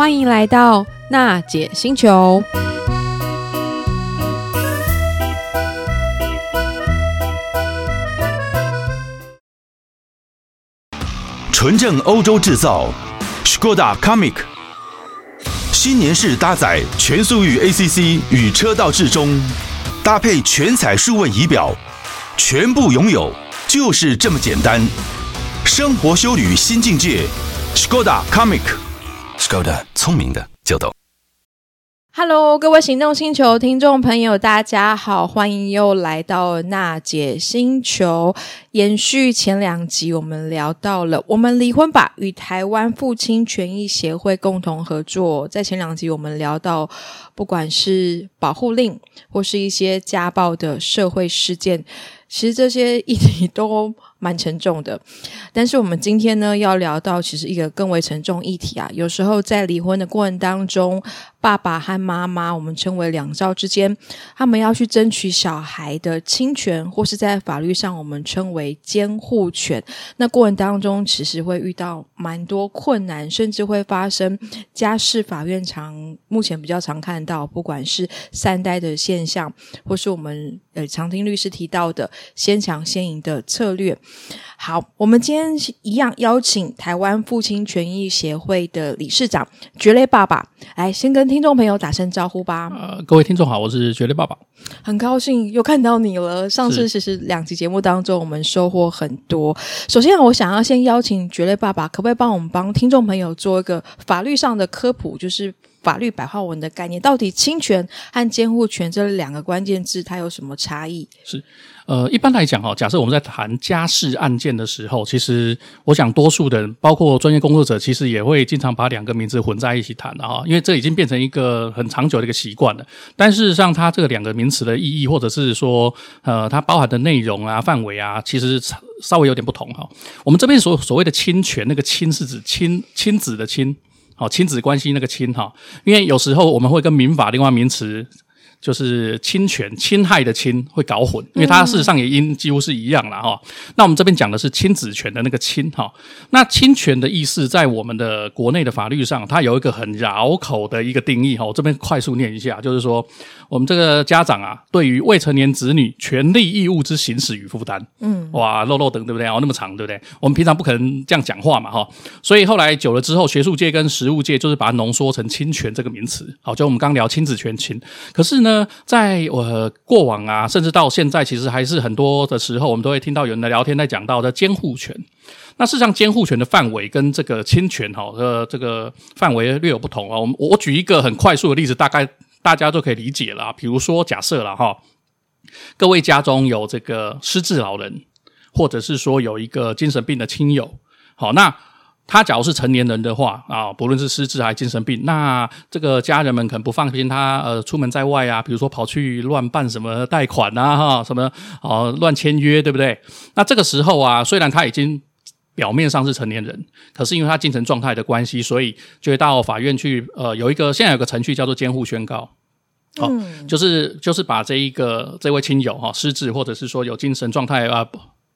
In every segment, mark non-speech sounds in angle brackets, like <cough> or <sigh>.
欢迎来到娜姐星球。纯正欧洲制造，Škoda Kamiq，新年式搭载全速域 ACC 与车道智中，搭配全彩数位仪表，全部拥有就是这么简单。生活修旅新境界，Škoda Komik Kamiq，Škoda 聪明的就懂。Hello，各位行动星球听众朋友，大家好，欢迎又来到娜姐星球。延续前两集，我们聊到了我们离婚吧，与台湾父亲权益协会共同合作。在前两集，我们聊到不管是保护令，或是一些家暴的社会事件，其实这些议题都蛮沉重的，但是我们今天呢，要聊到其实一个更为沉重议题啊。有时候在离婚的过程当中，爸爸和妈妈，我们称为两造之间，他们要去争取小孩的亲权，或是在法律上我们称为监护权。那过程当中，其实会遇到蛮多困难，甚至会发生家事法院常目前比较常看到，不管是三代的现象，或是我们呃常听律师提到的先抢先赢的策略。好，我们今天一样邀请台湾父亲权益协会的理事长蕨类爸爸来先跟听众朋友打声招呼吧。呃，各位听众好，我是蕨类爸爸，很高兴又看到你了。上次其实两集节目当中，我们收获很多。首先，我想要先邀请蕨类爸爸，可不可以帮我们帮听众朋友做一个法律上的科普，就是法律白话文的概念，到底侵权和监护权这两个关键字它有什么差异？是。呃，一般来讲哈，假设我们在谈家事案件的时候，其实我想多数的人，包括专业工作者，其实也会经常把两个名字混在一起谈的哈，因为这已经变成一个很长久的一个习惯了。但事实上，它这个两个名词的意义，或者是说，呃，它包含的内容啊、范围啊，其实稍微有点不同哈。我们这边所所谓的侵权，那个亲是指亲亲子的亲，哦，亲子关系那个亲哈，因为有时候我们会跟民法另外名词。就是侵权、侵害的侵会搞混，因为它事实上也音几乎是一样了哈。那我们这边讲的是亲子权的那个侵哈。那侵权的意思，在我们的国内的法律上，它有一个很绕口的一个定义哈。我这边快速念一下，就是说，我们这个家长啊，对于未成年子女权利义务之行使与负担，嗯，哇，漏漏等对不对？哦，那么长对不对？我们平常不可能这样讲话嘛哈。所以后来久了之后，学术界跟实务界就是把它浓缩成侵权这个名词。好，就我们刚聊亲子权侵，可是呢。呢，在我过往啊，甚至到现在，其实还是很多的时候，我们都会听到有人的聊天在讲到的监护权。那事实上，监护权的范围跟这个侵权哈的这个范围略有不同啊。我我举一个很快速的例子，大概大家都可以理解了。比如说，假设了哈，各位家中有这个失智老人，或者是说有一个精神病的亲友，好那。他假如是成年人的话啊，不论是失智还是精神病，那这个家人们可能不放心他呃出门在外啊，比如说跑去乱办什么贷款啊哈，什么啊乱签约，对不对？那这个时候啊，虽然他已经表面上是成年人，可是因为他精神状态的关系，所以就会到法院去呃有一个现在有个程序叫做监护宣告，哦，嗯、就是就是把这一个这位亲友哈失智或者是说有精神状态啊。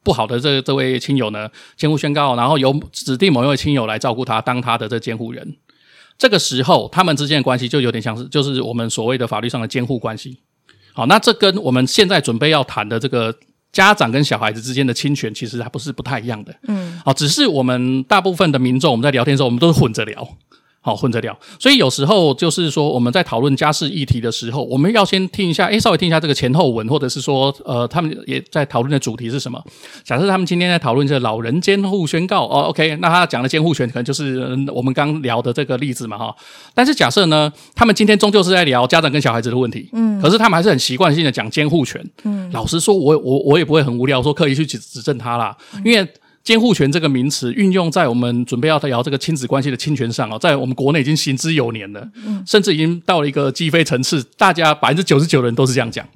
不好的这这位亲友呢，监护宣告，然后由指定某一位亲友来照顾他，当他的这监护人。这个时候，他们之间的关系就有点像是，就是我们所谓的法律上的监护关系。好，那这跟我们现在准备要谈的这个家长跟小孩子之间的侵权，其实还不是不太一样的。嗯，好，只是我们大部分的民众，我们在聊天的时候，我们都是混着聊。好，混着聊，所以有时候就是说，我们在讨论家事议题的时候，我们要先听一下，诶，稍微听一下这个前后文，或者是说，呃，他们也在讨论的主题是什么？假设他们今天在讨论这个老人监护宣告，哦，OK，那他讲的监护权可能就是我们刚聊的这个例子嘛，哈。但是假设呢，他们今天终究是在聊家长跟小孩子的问题，嗯，可是他们还是很习惯性的讲监护权，嗯，老实说我，我我我也不会很无聊说刻意去指指正他啦，因为。监护权这个名词运用在我们准备要聊这个亲子关系的侵权上哦，在我们国内已经行之有年了，甚至已经到了一个鸡飞层次，大家百分之九十九的人都是这样讲，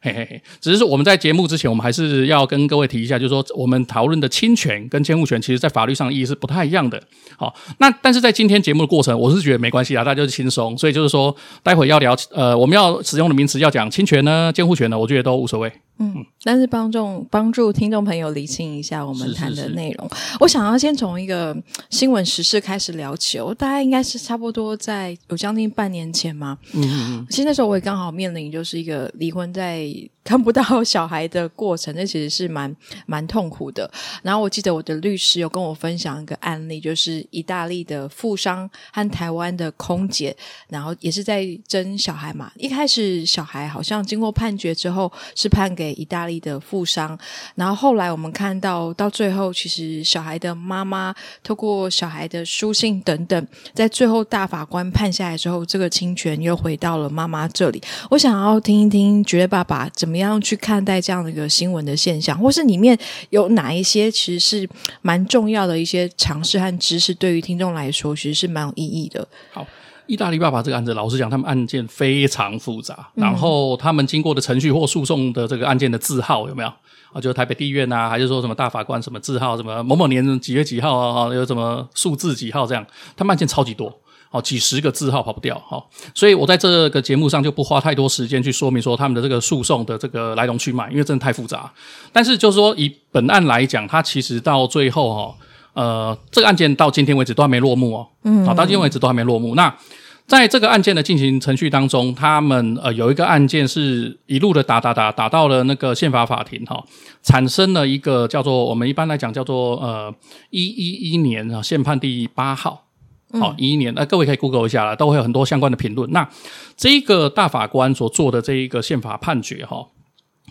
嘿嘿嘿。只是说我们在节目之前，我们还是要跟各位提一下，就是说我们讨论的侵权跟监护权，其实在法律上意义是不太一样的。好，那但是在今天节目的过程，我是觉得没关系啊，大家就是轻松，所以就是说待会要聊呃，我们要使用的名词要讲侵权呢，监护权呢，我觉得都无所谓。嗯，但是帮助帮助听众朋友理清一下我们谈的内容。是是是，我想要先从一个新闻时事开始聊起。我大概应该是差不多在有将近半年前嘛。嗯嗯嗯。其实那时候我也刚好面临就是一个离婚在看不到小孩的过程，那其实是蛮 <laughs> 蛮痛苦的。然后我记得我的律师有跟我分享一个案例，就是意大利的富商和台湾的空姐，然后也是在争小孩嘛。一开始小孩好像经过判决之后是判给。意大利的富商，然后后来我们看到，到最后其实小孩的妈妈透过小孩的书信等等，在最后大法官判下来之后，这个侵权又回到了妈妈这里。我想要听一听绝对爸爸怎么样去看待这样的一个新闻的现象，或是里面有哪一些其实是蛮重要的一些常识和知识，对于听众来说其实是蛮有意义的。好。意大利爸爸这个案子，老实讲，他们案件非常复杂，嗯、然后他们经过的程序或诉讼的这个案件的字号有没有啊？就是台北地院啊，还是说什么大法官什么字号，什么某某年几月几号啊？有什么数字几号这样？他们案件超级多，好几十个字号跑不掉，好，所以我在这个节目上就不花太多时间去说明说他们的这个诉讼的这个来龙去脉，因为真的太复杂。但是就是说以本案来讲，它其实到最后哈。呃，这个案件到今天为止都还没落幕哦。嗯，好，到今天为止都还没落幕。那在这个案件的进行程序当中，他们呃有一个案件是一路的打打打打到了那个宪法法庭哈、哦，产生了一个叫做我们一般来讲叫做呃一一一年啊宪判第八号，好一一年，那、呃、各位可以 Google 一下了，都会有很多相关的评论。那这一个大法官所做的这一个宪法判决哈、哦，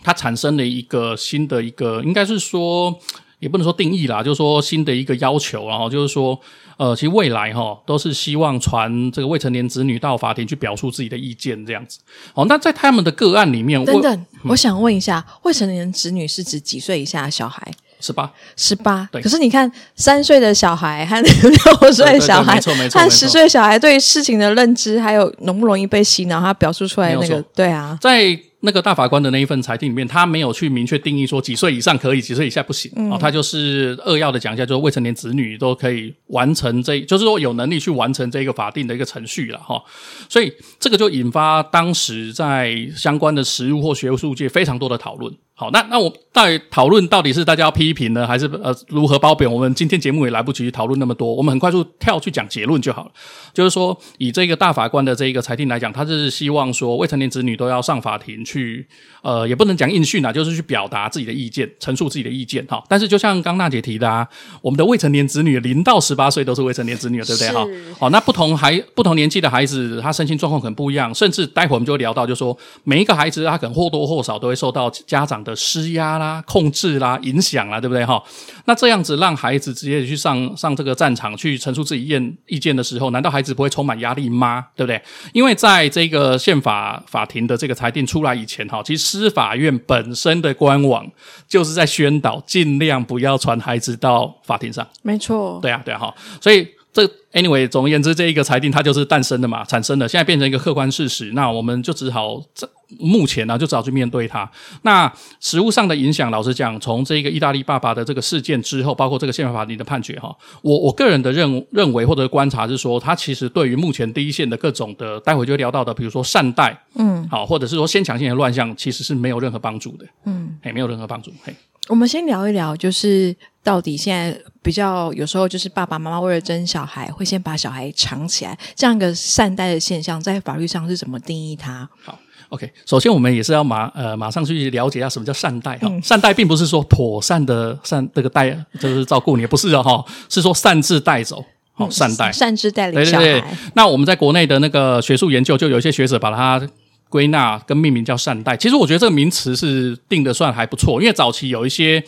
它产生了一个新的一个，应该是说。也不能说定义啦，就是说新的一个要求，然后就是说，呃，其实未来哈都是希望传这个未成年子女到法庭去表述自己的意见这样子。哦，那在他们的个案里面，等等，我，我想问一下，未成年子女是指几岁以下的小孩？十八，十八。对。可是你看，三岁的小孩和六岁的小孩，没错没错，和十岁小孩对事情的认知，还有容不容易被洗脑，他表述出来那个，对啊，在。那个大法官的那一份裁定里面，他没有去明确定义说几岁以上可以，几岁以下不行。嗯、哦，他就是扼要的讲一下，就是未成年子女都可以完成这，就是说有能力去完成这个法定的一个程序了哈、哦。所以这个就引发当时在相关的实务或学术界非常多的讨论。好，那那我到底讨论到底是大家要批评呢，还是呃如何褒贬？我们今天节目也来不及讨论那么多，我们很快速跳去讲结论就好了。就是说，以这个大法官的这一个裁定来讲，他是希望说未成年子女都要上法庭去，呃，也不能讲应讯啊，就是去表达自己的意见，陈述自己的意见哈。但是就像刚娜姐提的啊，我们的未成年子女零到十八岁都是未成年子女，对不对哈？好，那不同孩不同年纪的孩子，他身心状况可能不一样，甚至待会我们就会聊到，就是说每一个孩子他可能或多或少都会受到家长的施压啦、控制啦、影响啦，对不对哈？那这样子让孩子直接去上上这个战场去陈述自己意见意见的时候，难道孩子不会充满压力吗？对不对？因为在这个宪法法庭的这个裁定出来以前哈，其实司法院本身的官网就是在宣导尽量不要传孩子到法庭上。没错，对啊，对啊，哈，所以。这 anyway，总而言之，这一个裁定它就是诞生的嘛，产生的，现在变成一个客观事实，那我们就只好这目前呢、啊，就只好去面对它。那实物上的影响，老实讲，从这个意大利爸爸的这个事件之后，包括这个宪法法庭的判决哈，我我个人的认认为或者观察是说，它其实对于目前第一线的各种的，待会就会聊到的，比如说善待，嗯，好，或者是说先抢先的乱象，其实是没有任何帮助的，嗯，嘿，没有任何帮助，嘿。我们先聊一聊，就是到底现在比较有时候就是爸爸妈妈为了争小孩，会先把小孩藏起来，这样一个善待的现象，在法律上是怎么定义它？好，OK，首先我们也是要马呃马上去了解一下什么叫善待哈。嗯、善待并不是说妥善的善这个待就是照顾你，不是的哈，是说擅自带走，好善待，擅自带领小孩。对对对。那我们在国内的那个学术研究，就有一些学者把它。归纳跟命名叫善待，其实我觉得这个名词是定的算还不错，因为早期有一些。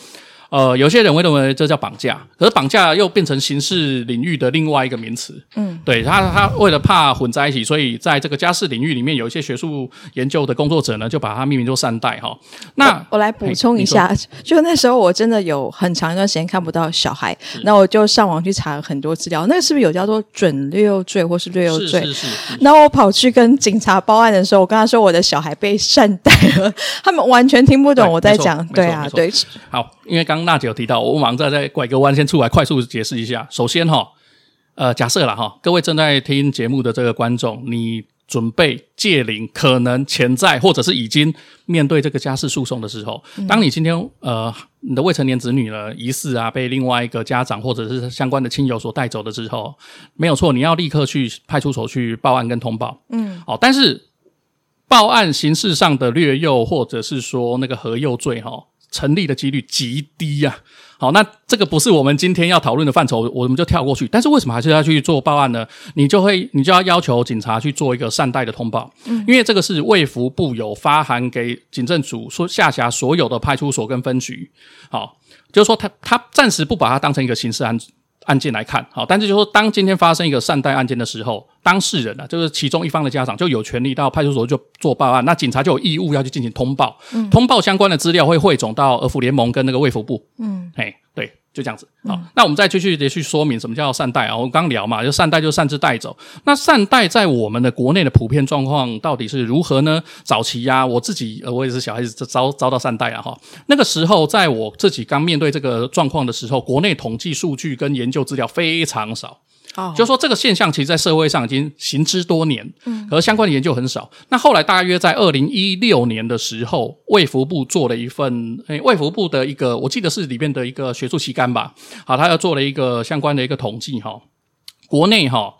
呃，有些人会认为这叫绑架，可是绑架又变成刑事领域的另外一个名词。嗯，对他，他为了怕混在一起，所以在这个家事领域里面，有一些学术研究的工作者呢，就把它命名做善待哈。那我，我来补充一下，就那时候我真的有很长一段时间看不到小孩，那我就上网去查了很多资料，那个是不是有叫做准略幼罪或是略幼罪？是是是，是。然后我跑去跟警察报案的时候，我跟他说我的小孩被善待了，他们完全听不懂我在讲。对啊，对。好。因为刚刚娜姐有提到，我们马上再再拐个弯，先出来快速解释一下。首先哈，呃，假设了哈，各位正在听节目的这个观众，你准备借领，可能潜在或者是已经面对这个家事诉讼的时候，当你今天呃你的未成年子女呢疑似啊被另外一个家长或者是相关的亲友所带走的时候，没有错，你要立刻去派出所去报案跟通报。嗯，哦，但是报案形式上的掠诱或者是说那个合诱罪哈、哦，成立的几率极低呀、啊。好，那这个不是我们今天要讨论的范畴，我们就跳过去。但是为什么还是要去做报案呢？你就会，你就要要求警察去做一个善待的通报，嗯，因为这个是卫福部有发函给警政署说下辖所有的派出所跟分局，好，就是说他他暂时不把它当成一个刑事案案件来看，好，但是就是说当今天发生一个善待案件的时候，当事人啊，就是其中一方的家长就有权利到派出所就做报案，那警察就有义务要去进行通报，嗯，通报相关的资料会汇总到儿福联盟跟那个卫福部，嗯，哎，对。就这样子，好，那我们再继续的去说明什么叫善待啊？我们刚聊嘛，就善待就擅自带走。那善待在我们的国内的普遍状况到底是如何呢？早期呀、啊，我自己呃，我也是小孩子遭遭到善待啊哈。那个时候，在我自己刚面对这个状况的时候，国内统计数据跟研究资料非常少。哦，就是说这个现象其实，在社会上已经行之多年，嗯，而相关的研究很少。那后来大约在二零一六年的时候，卫福部做了一份，诶，卫福部的一个，我记得是里面的一个学术期刊吧，好，他要做了一个相关的一个统计，哈，国内哈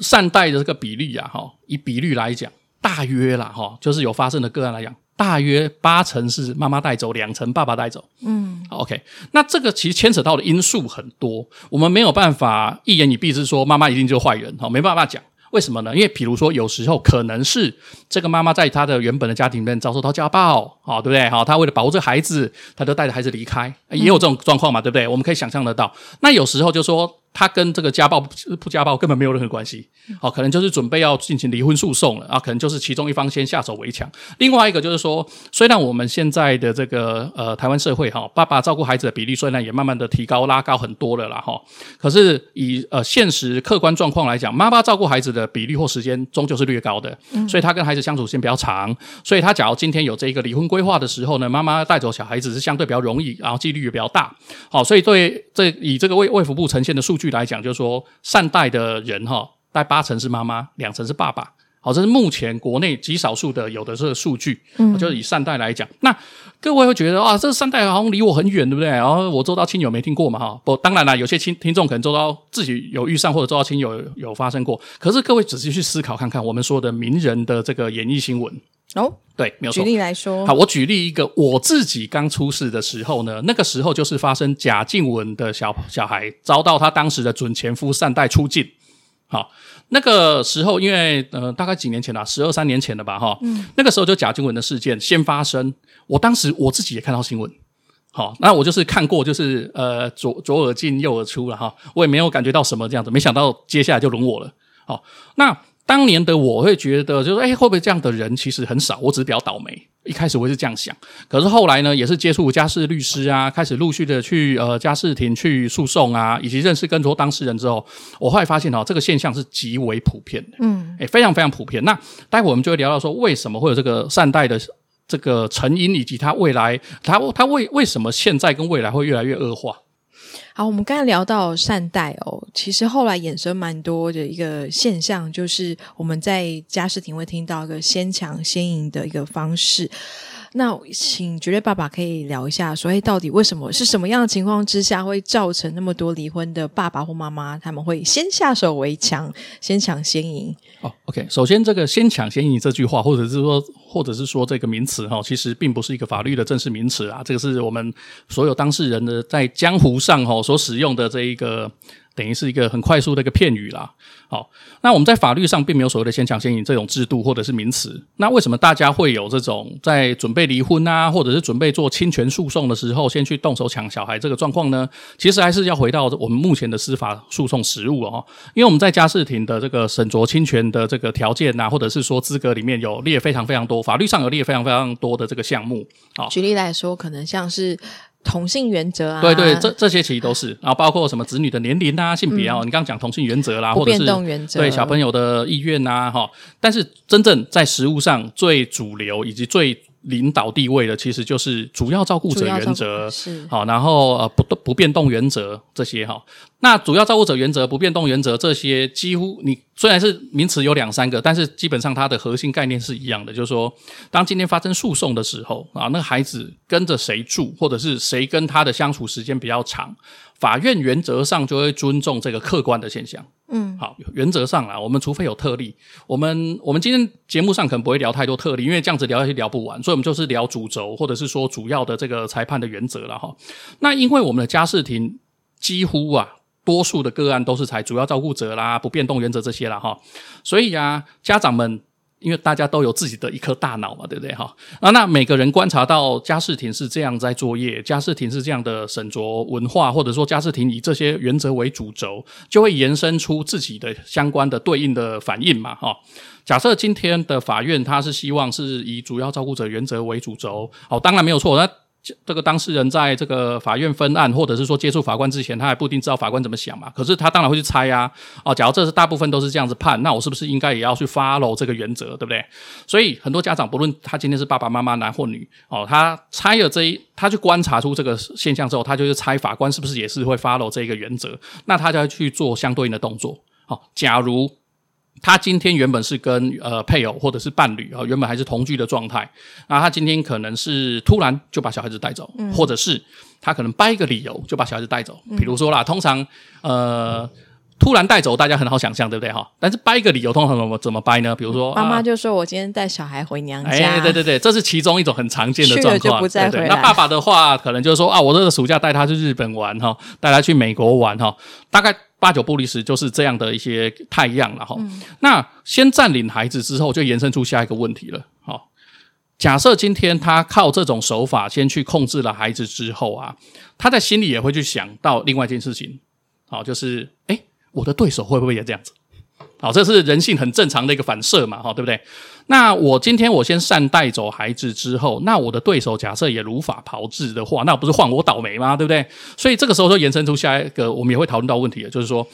善待的这个比例啊，哈，以比率来讲，大约啦，哈，就是有发生的个案来讲。大约八成是妈妈带走，两成爸爸带走。嗯，OK，那这个其实牵扯到的因素很多，我们没有办法一言以蔽之说妈妈一定就是坏人，哈，没办法讲。为什么呢？因为比如说有时候可能是这个妈妈在她的原本的家庭里面遭受到家暴，好，对不对？好，她为了保护这个孩子，她就带着孩子离开，也有这种状况嘛，对不对？我们可以想象得到。那有时候就说。他跟这个家暴不家暴根本没有任何关系，好，可能就是准备要进行离婚诉讼了啊，可能就是其中一方先下手为强。另外一个就是说，虽然我们现在的这个呃台湾社会哈，爸爸照顾孩子的比例虽然也慢慢的提高拉高很多了啦哈，可是以呃现实客观状况来讲，妈妈照顾孩子的比例或时间终究是略高的，所以他跟孩子相处时间比较长，所以他假如今天有这一个离婚规划的时候呢，妈妈带走小孩子是相对比较容易，然后几率也比较大，好，所以对这以这个卫卫福部呈现的数据。据来讲，就是说善待的人哈，大概八成是妈妈，两成是爸爸。好，这是目前国内极少数的有的这个数据。嗯，就是以善待来讲，那各位会觉得啊，这善待好像离我很远，对不对？然后我周遭亲友没听过嘛，哈。不，当然了，有些亲听众可能周遭自己有遇上，或者周遭亲友有，有发生过。可是各位仔细去思考看看，我们说的名人的这个演艺新闻哦，对，没有错。举例来说，好，我举例一个，我自己刚出事的时候呢，那个时候就是发生贾静雯的小小孩遭到他当时的准前夫善待出境，好。那个时候，因为呃，大概几年前了，十二三年前了吧，哈，嗯，那个时候就贾静雯的事件先发生，我当时我自己也看到新闻，好，那我就是看过，就是呃，左左耳进右耳出了哈，我也没有感觉到什么这样子，没想到接下来就轮我了，好，那。当年的我会觉得，就是哎，会不会这样的人其实很少？我只是比较倒霉。一开始我是这样想，可是后来呢，也是接触家事律师啊，开始陆续的去呃家事庭去诉讼啊，以及认识更多当事人之后，我后来发现哦，这个现象是极为普遍的，嗯，哎，非常非常普遍。那待会我们就会聊到说，为什么会有这个善待的这个成因，以及他未来，他他为为什么现在跟未来会越来越恶化？好，我们刚才聊到善待哦，其实后来衍生蛮多的一个现象，就是我们在家事庭会听到一个先强先赢的一个方式。那请绝对爸爸可以聊一下，说，哎，到底为什么是什么样的情况之下会造成那么多离婚的爸爸或妈妈他们会先下手为强，先抢先赢？哦，OK，首先这个“先抢先赢”这句话，或者是说，或者是说这个名词哈，其实并不是一个法律的正式名词啊，这个是我们所有当事人的在江湖上哈所使用的这一个。等于是一个很快速的一个片语啦。好，那我们在法律上并没有所谓的先抢先赢这种制度或者是名词。那为什么大家会有这种在准备离婚啊，或者是准备做侵权诉讼的时候，先去动手抢小孩这个状况呢？其实还是要回到我们目前的司法诉讼实务哦。因为我们在家事庭的这个审酌侵权的这个条件啊，或者是说资格里面有列非常非常多，法律上有列非常非常多的这个项目。好，举例来说，可能像是。同性原则啊，对对，这这些其实都是，然后包括什么子女的年龄啊、性别啊，嗯、你刚刚讲同性原则啦，或者是对小朋友的意愿呐，哈。但是真正在实物上最主流以及最领导地位的，其实就是主要照顾者原则，是好，然后呃不不变动原则这些哈。那主要照顾者原则、不变动原则这些，几乎你虽然是名词有两三个，但是基本上它的核心概念是一样的，就是说，当今天发生诉讼的时候啊，那个孩子跟着谁住，或者是谁跟他的相处时间比较长，法院原则上就会尊重这个客观的现象。嗯，好，原则上啊，我们除非有特例，我们我们今天节目上可能不会聊太多特例，因为这样子聊下去聊不完，所以我们就是聊主轴，或者是说主要的这个裁判的原则了哈。那因为我们的家事庭几乎啊。多数的个案都是采主要照顾者啦、不变动原则这些了哈，所以啊，家长们因为大家都有自己的一颗大脑嘛，对不对哈？啊，那每个人观察到嘉士廷是这样在作业，嘉士廷是这样的沈着文化，或者说嘉士廷以这些原则为主轴，就会延伸出自己的相关的对应的反应嘛哈。假设今天的法院他是希望是以主要照顾者原则为主轴，好，当然没有错，那。这个当事人在这个法院分案，或者是说接触法官之前，他还不一定知道法官怎么想嘛。可是他当然会去猜呀。哦，假如这是大部分都是这样子判，那我是不是应该也要去 follow 这个原则，对不对？所以很多家长，不论他今天是爸爸妈妈男或女，哦，他猜了这一，他去观察出这个现象之后，他就去猜法官是不是也是会 follow 这个原则，那他就要去做相对应的动作。好，假如。他今天原本是跟呃配偶或者是伴侣啊、哦，原本还是同居的状态。那他今天可能是突然就把小孩子带走，嗯、或者是他可能掰一个理由就把小孩子带走。嗯、比如说啦，通常呃突然带走，大家很好想象，对不对哈？但是掰一个理由，通常怎么怎么掰呢？比如说妈妈就说：“我今天带小孩回娘家。”哎，对对对，这是其中一种很常见的状况。不再回来。对对，那爸爸的话，可能就是说啊，我这个暑假带他去日本玩哈，带他去美国玩哈，大概。八九不离十，就是这样的一些态样了哈。嗯、那先占领孩子之后，就延伸出下一个问题了。好，假设今天他靠这种手法先去控制了孩子之后啊，他在心里也会去想到另外一件事情。好，就是哎，我的对手会不会也这样子？好，这是人性很正常的一个反射嘛，哈，对不对？那我今天我先善带走孩子之后，那我的对手假设也如法炮制的话，那不是换我倒霉吗？对不对？所以这个时候就延伸出下一个我们也会讨论到问题，就是说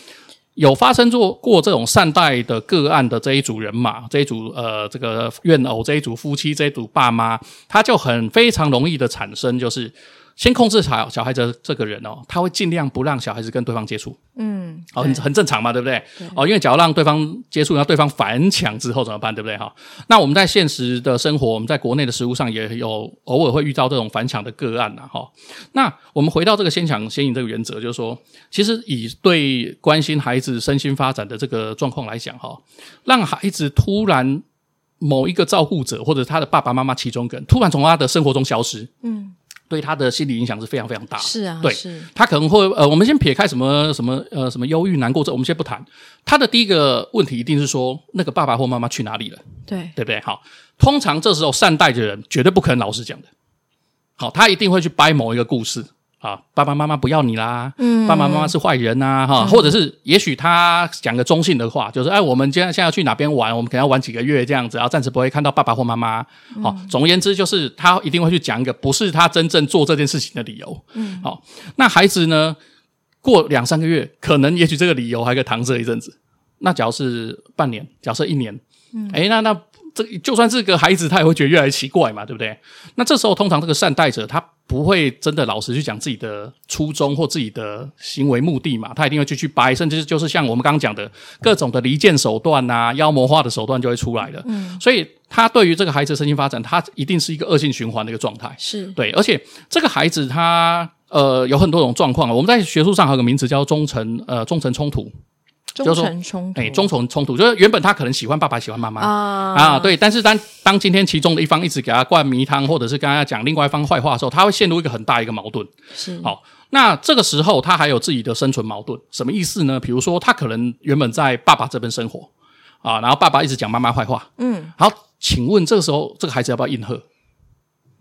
有发生过过这种善待的个案的这一组人马，这一组呃这个怨偶，这一组夫妻，这一组爸妈，他就很非常容易的产生就是。先控制小小孩子这个人哦，他会尽量不让小孩子跟对方接触。嗯，好，很很正常嘛，对不对？对哦，因为假如让对方接触，然后对方反抢之后怎么办？对不对？哈，那我们在现实的生活，我们在国内的食物上也有偶尔会遇到这种反抢的个案呐。哈，那我们回到这个先抢先赢这个原则，就是说，其实以对关心孩子身心发展的这个状况来讲，哈，让孩子突然某一个照顾者或者他的爸爸妈妈其中一个人突然从他的生活中消失，嗯。对他的心理影响是非常非常大的。是啊，对，是他可能会呃，我们先撇开什么什么呃什么忧郁难过这，我们先不谈。他的第一个问题一定是说，那个爸爸或妈妈去哪里了？对，对不对？好，通常这时候善待的人绝对不可能老实讲的。好，他一定会去掰某一个故事。啊，爸爸妈妈不要你啦！嗯，爸爸妈妈是坏人呐、啊，哈、嗯，或者是也许他讲个中性的话，就是哎，我们今天现在要去哪边玩？我们可能要玩几个月这样子，然后暂时不会看到爸爸或妈妈。好、嗯，总而言之，就是他一定会去讲一个不是他真正做这件事情的理由。嗯，好，那孩子呢？过两三个月，可能也许这个理由还可以搪塞一阵子。那假如是半年，假设一年，嗯，哎，那那这就算是个孩子，他也会觉得越来越奇怪嘛，对不对？那这时候通常这个善待者他。不会真的老实去讲自己的初衷或自己的行为目的嘛？他一定会继续掰，甚至就是像我们刚刚讲的各种的离间手段呐、啊、妖魔化的手段就会出来了。嗯，所以他对于这个孩子的身心发展，他一定是一个恶性循环的一个状态。是对，而且这个孩子他呃有很多种状况，我们在学术上还有个名词叫忠诚呃忠诚冲突。忠诚冲突，哎，忠诚冲突就是原本他可能喜欢爸爸，喜欢妈妈啊，啊，对，但是当当今天其中的一方一直给他灌迷汤，或者是跟他讲另外一方坏话的时候，他会陷入一个很大一个矛盾。是，好，那这个时候他还有自己的生存矛盾，什么意思呢？比如说他可能原本在爸爸这边生活啊，然后爸爸一直讲妈妈坏话，嗯，好，请问这个时候这个孩子要不要应和？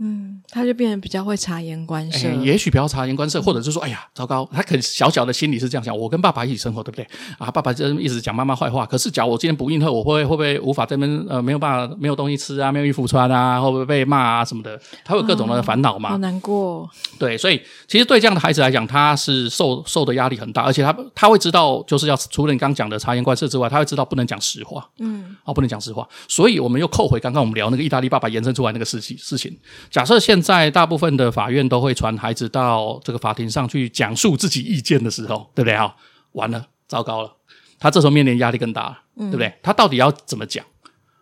嗯，他就变得比较会察言观色，欸、也许比较察言观色，或者是说，哎呀，糟糕，他可能小小的心里是这样想：我跟爸爸一起生活，对不对？啊，爸爸就一直讲妈妈坏话。可是，假如我今天不应和，我会会不会无法这边呃没有办法没有东西吃啊，没有衣服穿啊，会不会被骂啊什么的？他会有各种的烦恼嘛、哦？好难过。对，所以其实对这样的孩子来讲，他是受受的压力很大，而且他他会知道，就是要除了你刚讲的察言观色之外，他会知道不能讲实话。嗯，哦，不能讲实话。所以我们又扣回刚刚我们聊那个意大利爸爸延伸出来那个事情事情。假设现在大部分的法院都会传孩子到这个法庭上去讲述自己意见的时候，对不对啊？完了，糟糕了，他这时候面临压力更大了，对不对？他到底要怎么讲？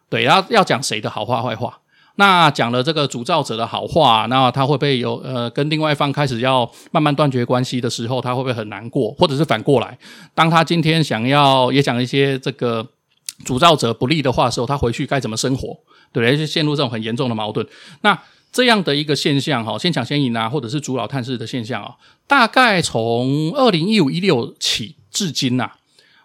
对，要要讲谁的好话坏话？那讲了这个主造者的好话，那他会不会有呃跟另外一方开始要慢慢断绝关系的时候，他会不会很难过？或者是反过来，当他今天想要也讲一些这个主造者不利的话的时候，他回去该怎么生活？对不对？就陷入这种很严重的矛盾。那这样的一个现象，哈，先抢先赢啊，或者是主老探视的现象啊，大概从二零一五一六起至今呐，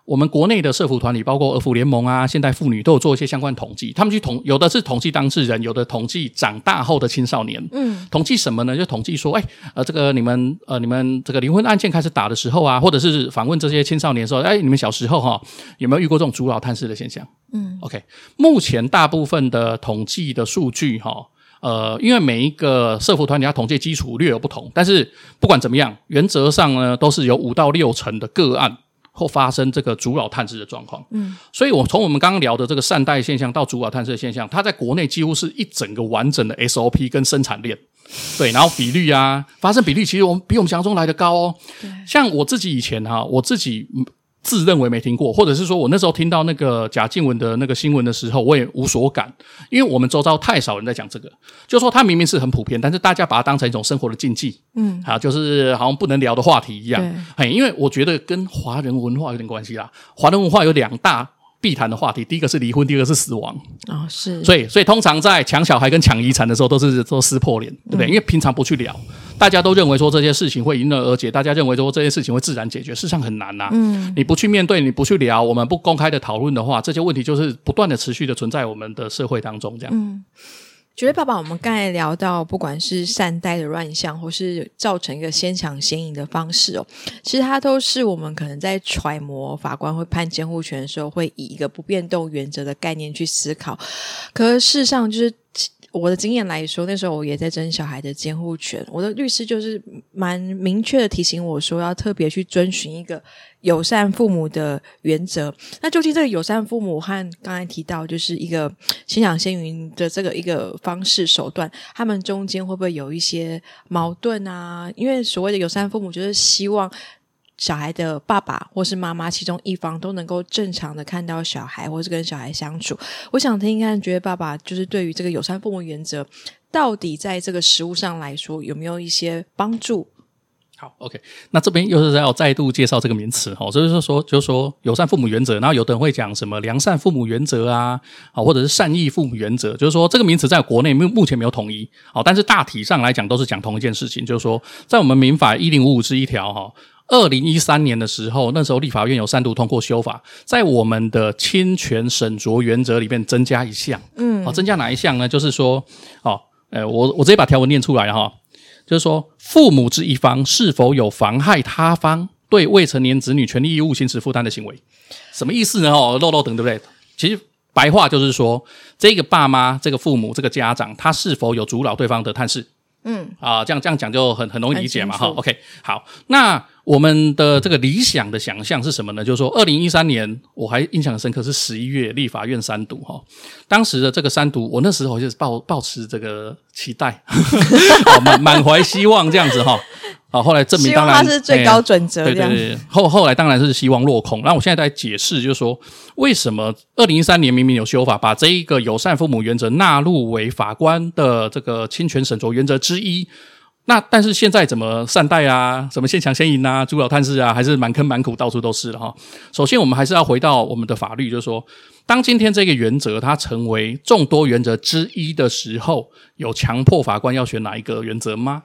我们国内的社福团体，包括儿福联盟啊、现代妇女，都有做一些相关统计。他们去统，有的是统计当事人，有的统计长大后的青少年。嗯，统计什么呢？就统计说，哎，呃，这个你们，呃，你们这个离婚案件开始打的时候啊，或者是访问这些青少年说，哎，你们小时候哈，有没有遇过这种主老探视的现象？嗯，OK，目前大部分的统计的数据哈。呃，因为每一个社福团体它统计基础略有不同，但是不管怎么样，原则上呢，都是有五到六成的个案或发生这个主老探视的状况。嗯，所以我从我们刚刚聊的这个善待现象到主老探视的现象，它在国内几乎是一整个完整的 SOP 跟生产链。对，然后比率啊，发生比率其实我们比我们想象中来得高哦。对，像我自己以前哈，我自己。自认为没听过，或者是说我那时候听到那个贾静雯的那个新闻的时候，我也无所感，因为我们周遭太少人在讲这个，就说它明明是很普遍，但是大家把它当成一种生活的禁忌，嗯，啊，就是好像不能聊的话题一样，哎，因为我觉得跟华人文化有点关系啦，华人文化有两大。必谈的话题，第一个是离婚，第二个是死亡。哦，是。所以，所以通常在抢小孩跟抢遗产的时候，都是都撕破脸，对不对？嗯、因为平常不去聊，大家都认为说这些事情会迎刃而解，大家认为说这些事情会自然解决，事实上很难呐、啊。嗯。你不去面对，你不去聊，我们不公开的讨论的话，这些问题就是不断的持续的存在我们的社会当中，这样。嗯。觉得爸爸，我们刚才聊到，不管是善待的乱象，或是造成一个先抢先赢的方式哦，其实它都是我们可能在揣摩法官会判监护权的时候，会以一个不变动原则的概念去思考。可是事实上，就是我的经验来说，那时候我也在争小孩的监护权，我的律师就是蛮明确的提醒我说，要特别去遵循一个。友善父母的原则，那究竟这个友善父母和刚才提到就是一个先抢先云的这个一个方式手段，他们中间会不会有一些矛盾啊？因为所谓的友善父母，就是希望小孩的爸爸或是妈妈其中一方都能够正常的看到小孩，或是跟小孩相处。我想听一看，觉得爸爸就是对于这个友善父母原则，到底在这个实务上来说有没有一些帮助？好，OK，那这边又是要再度介绍这个名词哈，就是说，就是说友善父母原则，然后有的人会讲什么良善父母原则啊，啊，或者是善意父母原则，就是说这个名词在国内目目前没有统一，好，但是大体上来讲都是讲同一件事情，就是说在我们民法一零五五之一条哈，二零一三年的时候，那时候立法院有三度通过修法，在我们的侵权审酌原则里面增加一项，嗯，好，增加哪一项呢？就是说，哦，呃，我我直接把条文念出来哈。就是说，父母之一方是否有妨害他方对未成年子女权利义务行使负担的行为？什么意思呢？哦，漏漏等，对不对？其实白话就是说，这个爸妈、这个父母、这个家长，他是否有阻扰对方的探视？嗯，啊，这样这样讲就很很容易理解嘛，哈。OK，好，那。我们的这个理想的想象是什么呢？就是说，二零一三年我还印象深刻是十一月立法院三读哈，当时的这个三读，我那时候就是抱抱持这个期待，<laughs> 满满怀希望这样子哈。好，后来证明当然他是最高准则，对对对。后后来当然是希望落空。那我现在在解释，就是说为什么二零一三年明明有修法，把这一个友善父母原则纳入为法官的这个侵权审酌原则之一。那但是现在怎么善待啊？怎么先抢先赢啊？主老探视啊？还是满坑满谷到处都是了哈。首先，我们还是要回到我们的法律，就是说，当今天这个原则它成为众多原则之一的时候，有强迫法官要选哪一个原则吗？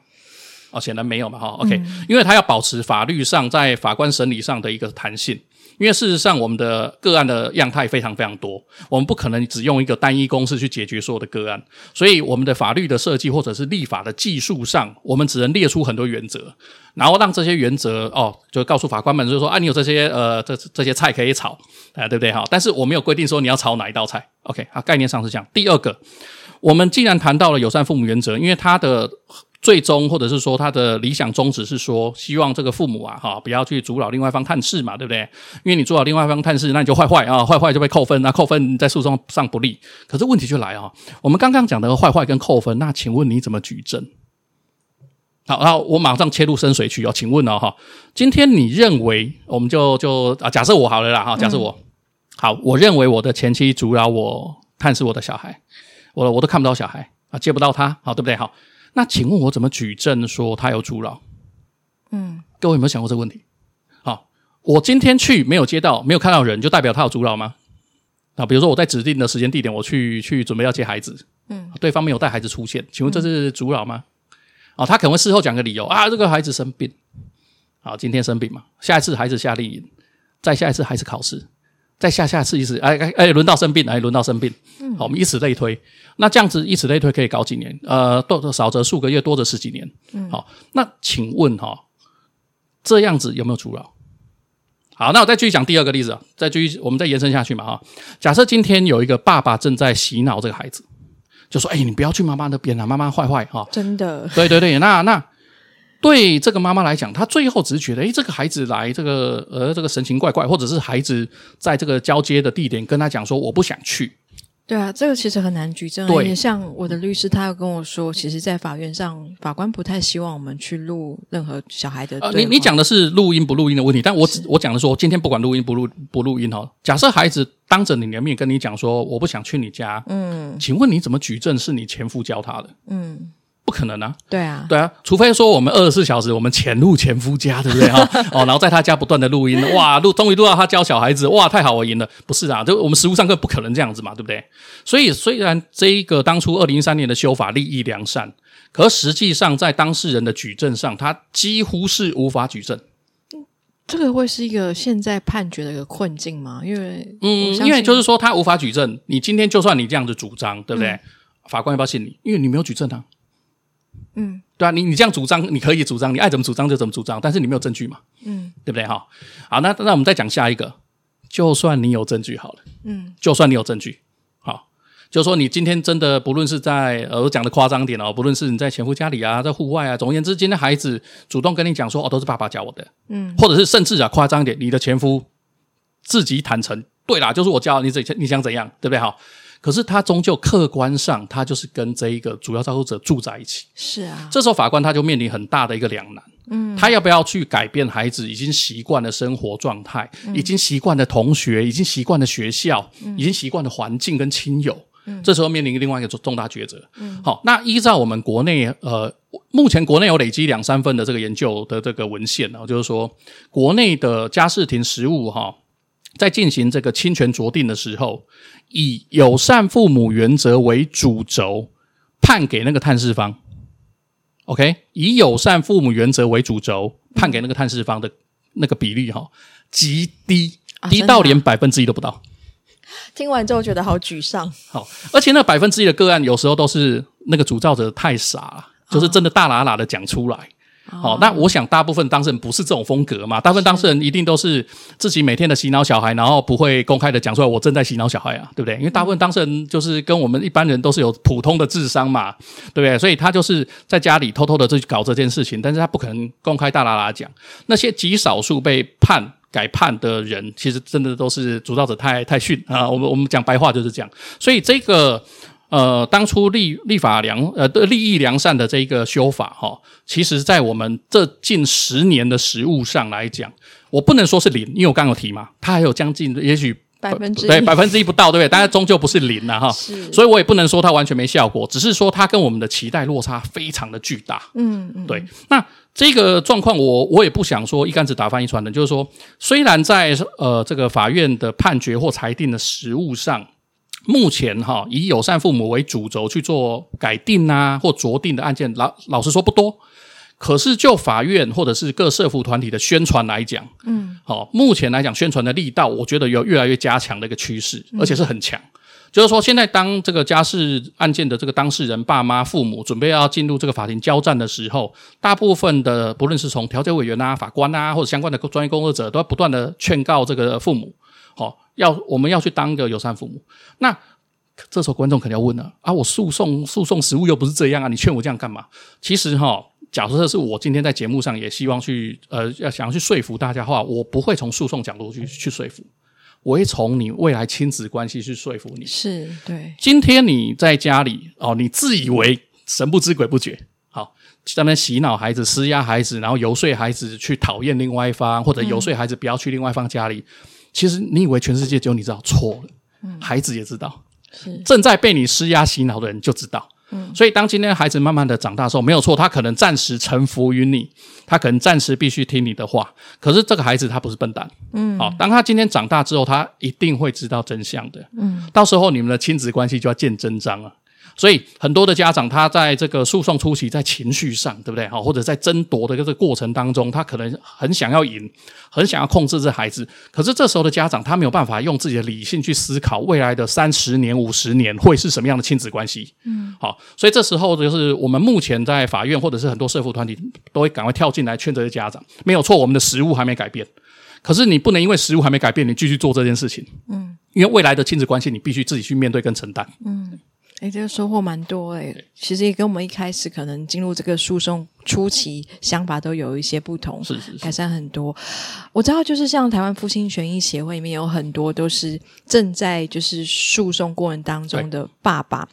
哦，显然没有嘛哈。OK，因为他要保持法律上在法官审理上的一个弹性。因为事实上我们的个案的样态非常非常多，我们不可能只用一个单一公式去解决所有的个案，所以我们的法律的设计或者是立法的技术上，我们只能列出很多原则，然后让这些原则哦，就告诉法官们，就是说啊，你有这些呃这这些菜可以炒啊，对不对哈？但是我没有规定说你要炒哪一道菜，OK 啊，概念上是这样。第二个，我们既然谈到了友善父母原则，因为它的。最终，或者是说他的理想宗旨是说，希望这个父母啊，哈，不要去阻挠另外一方探视嘛，对不对？因为你阻扰另外一方探视，那你就坏坏啊，坏坏就被扣分，那扣分在诉讼上不利。可是问题就来啊，我们刚刚讲的坏坏跟扣分，那请问你怎么举证？好，然后我马上切入深水区哦，请问了哈，今天你认为，我们就就啊，假设我好了啦，哈，假设我、嗯、好，我认为我的前妻阻挠我探视我的小孩，我我都看不到小孩啊，接不到他，好，对不对？好。那请问我怎么举证说他有阻扰？嗯，各位有没有想过这个问题？好，我今天去没有接到，没有看到人，就代表他有阻扰吗？啊，比如说我在指定的时间地点，我去去准备要接孩子，嗯，对方没有带孩子出现，请问这是阻扰吗？啊，他可能会事后讲个理由啊，这个孩子生病，啊，今天生病嘛，下一次孩子夏令营，再下一次孩子考试。再下下次一次，哎哎哎，轮到生病，哎，轮到生病，嗯，好，我们以此类推。那这样子以此类推可以搞几年？呃，多少则数个月，多则十几年。嗯，好，那请问哈，这样子有没有阻扰？好，那我再继续讲第二个例子啊，再继续，我们再延伸下去嘛哈。假设今天有一个爸爸正在洗脑这个孩子，就说：“哎，你不要去妈妈那边啊，妈妈坏坏哈。”真的？对对对，那那。对这个妈妈来讲，她最后只是觉得，诶，这个孩子来这个，呃，这个神情怪怪，或者是孩子在这个交接的地点跟他讲说，我不想去。对啊，这个其实很难举证。对，像我的律师，他有跟我说，其实，在法院上，法官不太希望我们去录任何小孩的。呃，你你讲的是录音不录音的问题，但我只我讲的说，今天不管录音不录不录音哦，假设孩子当着你的面跟你讲说，我不想去你家，嗯，请问你怎么举证是你前夫教他的？嗯。不可能啊！对啊，对啊，除非说我们二十四小时我们潜入前夫家，对不对哈？<laughs> 哦，然后在他家不断的录音，哇，录终于录到他教小孩子，哇，太好，我赢了。不是啊，就我们实务上课不可能这样子嘛，对不对？所以虽然这一个当初二零一三年的修法利益良善，可实际上在当事人的举证上，他几乎是无法举证。这个会是一个现在判决的一个困境吗？因为嗯，因为就是说他无法举证，你今天就算你这样子主张，对不对？嗯、法官要不要信你？因为你没有举证啊。嗯，对啊，你你这样主张，你可以主张，你爱怎么主张就怎么主张，但是你没有证据嘛，嗯，对不对？哈？好，那那我们再讲下一个，就算你有证据好了，嗯，就算你有证据，好，就说你今天真的不论是在呃我讲的夸张点哦，不论是你在前夫家里啊，在户外啊，总而言之，今天孩子主动跟你讲说哦，都是爸爸教我的，嗯，或者是甚至啊夸张一点，你的前夫自己坦诚，对啦，就是我教你怎你想怎样，对不对？哈？可是他终究客观上，他就是跟这一个主要照顾者住在一起。是啊，这时候法官他就面临很大的一个两难。嗯，他要不要去改变孩子已经习惯的生活状态，嗯、已经习惯的同学，已经习惯的学校，嗯、已经习惯的环境跟亲友？嗯，这时候面临另外一个重大抉择。嗯，好，那依照我们国内呃，目前国内有累积两三份的这个研究的这个文献啊，就是说国内的家事庭实务哈。在进行这个侵权酌定的时候，以友善父母原则为主轴，判给那个探视方。OK，以友善父母原则为主轴，判给那个探视方的那个比例哈，极低，低到连百分之一都不到。听完之后觉得好沮丧。好，而且那百分之一的个案，有时候都是那个主造者太傻了，就是真的大喇喇的讲出来。好、哦，那我想大部分当事人不是这种风格嘛，大部分当事人一定都是自己每天的洗脑小孩，然后不会公开的讲出来我正在洗脑小孩啊，对不对？因为大部分当事人就是跟我们一般人都是有普通的智商嘛，对不对？所以他就是在家里偷偷的去搞这件事情，但是他不可能公开大喇喇讲。那些极少数被判改判的人，其实真的都是主造者太太逊啊。我们我们讲白话就是这样，所以这个。呃，当初立立法良呃的立意良善的这一个修法哈、哦，其实在我们这近十年的实务上来讲，我不能说是零，因为我刚刚有提嘛，它还有将近也许百分之对百分之一不到，对不对？但是终究不是零了哈，是，所以我也不能说它完全没效果，只是说它跟我们的期待落差非常的巨大。嗯嗯，对。那这个状况，我我也不想说一竿子打翻一船人，就是说，虽然在呃这个法院的判决或裁定的实务上。目前哈，以友善父母为主轴去做改定啊或酌定的案件，老老实说不多。可是就法院或者是各社福团体的宣传来讲，嗯，好、哦，目前来讲宣传的力道，我觉得有越来越加强的一个趋势，而且是很强。嗯、就是说，现在当这个家事案件的这个当事人爸妈父母准备要进入这个法庭交战的时候，大部分的不论是从调解委员啊、法官啊，或者相关的专业工作者，都要不断的劝告这个父母，要我们要去当一个友善父母。那这时候观众肯定要问了啊，我诉讼诉讼实务又不是这样啊，你劝我这样干嘛？其实哈，假设是我今天在节目上也希望去呃要想要去说服大家的话，我不会从诉讼角度去去说服，我会从你未来亲子关系去说服你。是对。今天你在家里哦，你自以为神不知鬼不觉，好在那边洗脑孩子、施压孩子，然后游说孩子去讨厌另外一方，或者游说孩子不要去另外一方家里。嗯、其实你以为全世界只有你知道，错了，嗯、孩子也知道。是。正在被你施压洗脑的人就知道，嗯，所以当今天孩子慢慢的长大的时候，没有错，他可能暂时臣服于你，他可能暂时必须听你的话，可是这个孩子他不是笨蛋，嗯，好，当他今天长大之后，他一定会知道真相的，嗯，到时候你们的亲子关系就要见真章了。所以很多的家长，他在这个诉讼初期，在情绪上，对不对？好，或者在争夺的这个过程当中，他可能很想要赢，很想要控制这孩子。可是这时候的家长，他没有办法用自己的理性去思考未来的三十年、五十年会是什么样的亲子关系。嗯，好，所以这时候就是我们目前在法院或者是很多社福团体都会赶快跳进来劝这些家长，没有错，我们的实务还没改变。可是你不能因为实务还没改变，你继续做这件事情。嗯，因为未来的亲子关系，你必须自己去面对跟承担。嗯。哎，这个收获蛮多哎，其实也跟我们一开始可能进入这个诉讼初期想法都有一些不同，是是是，改善很多。我知道，就是像台湾父亲权益协会里面有很多都是正在就是诉讼过程当中的爸爸，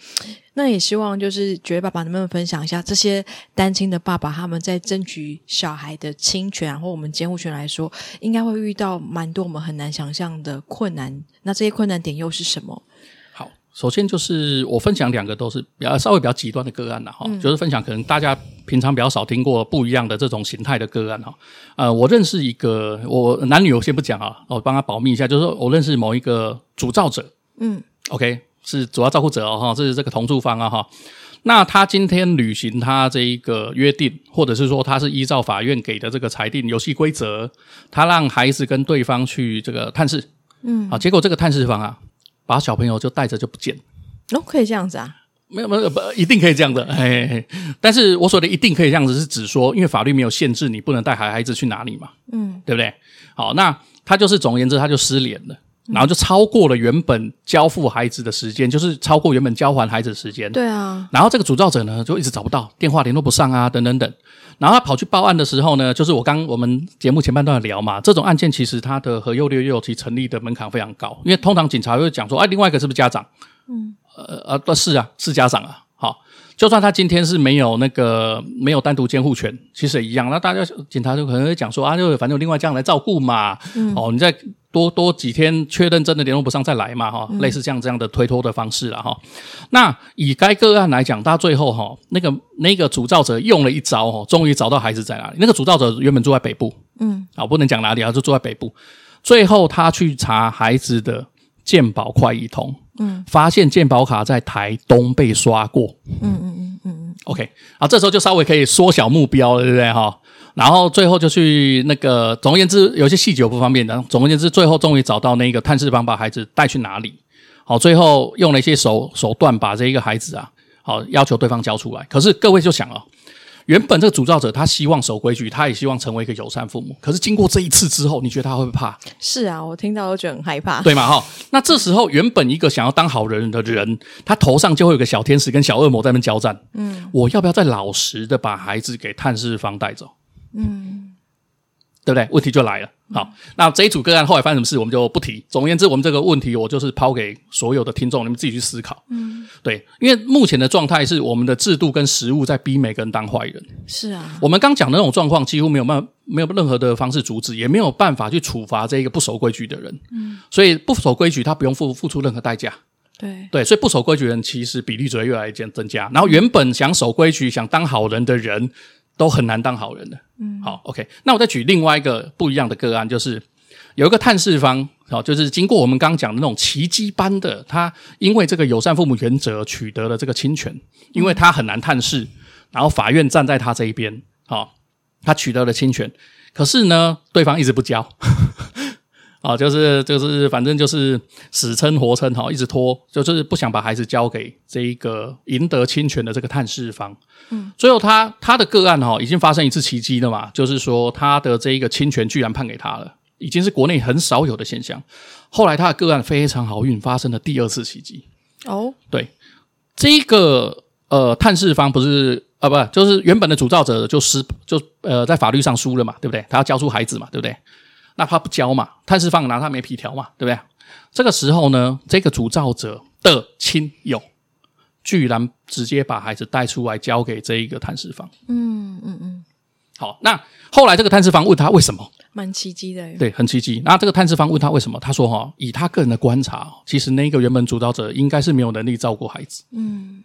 那也希望就是觉得爸爸能不能分享一下这些单亲的爸爸他们在争取小孩的侵权或我们监护权来说，应该会遇到蛮多我们很难想象的困难。那这些困难点又是什么？首先就是我分享两个都是比较稍微比较极端的个案了哈，嗯、就是分享可能大家平常比较少听过不一样的这种形态的个案哈。呃，我认识一个，我男女我先不讲啊，我帮他保密一下，就是说我认识某一个主造者，嗯，OK，是主要照顾者哦哈，这是这个同住方啊哈。那他今天履行他这一个约定，或者是说他是依照法院给的这个裁定游戏规则，他让孩子跟对方去这个探视，嗯，啊，结果这个探视方啊。把小朋友就带着就不见哦，可以这样子啊？没有没有不一定可以这样的，<laughs> 嘿嘿。但是我说的一定可以这样子，是指说，因为法律没有限制你不能带孩孩子去哪里嘛，嗯，对不对？好，那他就是总而言之，他就失联了，然后就超过了原本交付孩子的时间，就是超过原本交还孩子的时间。对啊。然后这个主造者呢，就一直找不到电话联络不上啊，等等等。然后他跑去报案的时候呢，就是我刚我们节目前半段聊嘛，这种案件其实它的和幼六六其成立的门槛非常高，因为通常警察会讲说，哎，另外一个是不是家长？嗯，呃呃，是啊，是家长啊。好，就算他今天是没有那个没有单独监护权，其实也一样。那大家警察就可能会讲说啊，就反正有另外家长来照顾嘛。嗯，哦，你再。多多几天确认真的联络不上再来嘛哈，类似这样这样的推脱的方式了哈。嗯、那以该个案来讲，他最后哈，那个那个主造者用了一招哈，终于找到孩子在哪里。那个主造者原本住在北部，嗯，啊，不能讲哪里啊，就住在北部。最后他去查孩子的健保快易通，嗯，发现健保卡在台东被刷过，嗯嗯嗯嗯嗯，OK，啊，这时候就稍微可以缩小目标了，对不对哈？然后最后就去那个，总而言之，有些细节我不方便的。总而言之，最后终于找到那个探视方把孩子带去哪里。好，最后用了一些手手段把这一个孩子啊，好要求对方交出来。可是各位就想哦，原本这个主造者他希望守规矩，他也希望成为一个友善父母。可是经过这一次之后，你觉得他会不会怕？是啊，我听到都觉得很害怕，对吗？哈，那这时候原本一个想要当好人的人，他头上就会有个小天使跟小恶魔在那边交战。嗯，我要不要再老实的把孩子给探视方带走？嗯，对不对？问题就来了。好，那这一组个案后来发生什么事，我们就不提。总而言之，我们这个问题我就是抛给所有的听众，你们自己去思考。嗯，对，因为目前的状态是我们的制度跟实务在逼每个人当坏人。是啊，我们刚讲的那种状况，几乎没有办法，没有任何的方式阻止，也没有办法去处罚这一个不守规矩的人。嗯，所以不守规矩，他不用付付出任何代价。对对，所以不守规矩的人其实比例只会越来越增加。然后原本想守规矩、想当好人的人。都很难当好人的。嗯，好，OK。那我再举另外一个不一样的个案，就是有一个探视方，好，就是经过我们刚讲的那种奇迹般的，他因为这个友善父母原则取得了这个侵权，因为他很难探视，然后法院站在他这一边，好，他取得了侵权，可是呢，对方一直不交。啊，就是就是，反正就是死撑活撑哈，一直拖，就是不想把孩子交给这一个赢得侵权的这个探视方。嗯，最后他他的个案哈，已经发生一次奇迹了嘛，就是说他的这一个侵权居然判给他了，已经是国内很少有的现象。后来他的个案非常好运，发生了第二次奇迹。哦，对，这个呃探视方不是啊不就是原本的主造者就失就呃在法律上输了嘛，对不对？他要交出孩子嘛，对不对？那他不交嘛？探视方拿他没皮条嘛？对不对？这个时候呢，这个主造者的亲友居然直接把孩子带出来交给这一个探视方。嗯嗯嗯。好，那后来这个探视方问他为什么？蛮奇迹的。对，很奇迹。那这个探视方问他为什么？他说：“哈，以他个人的观察，其实那个原本主造者应该是没有能力照顾孩子。”嗯。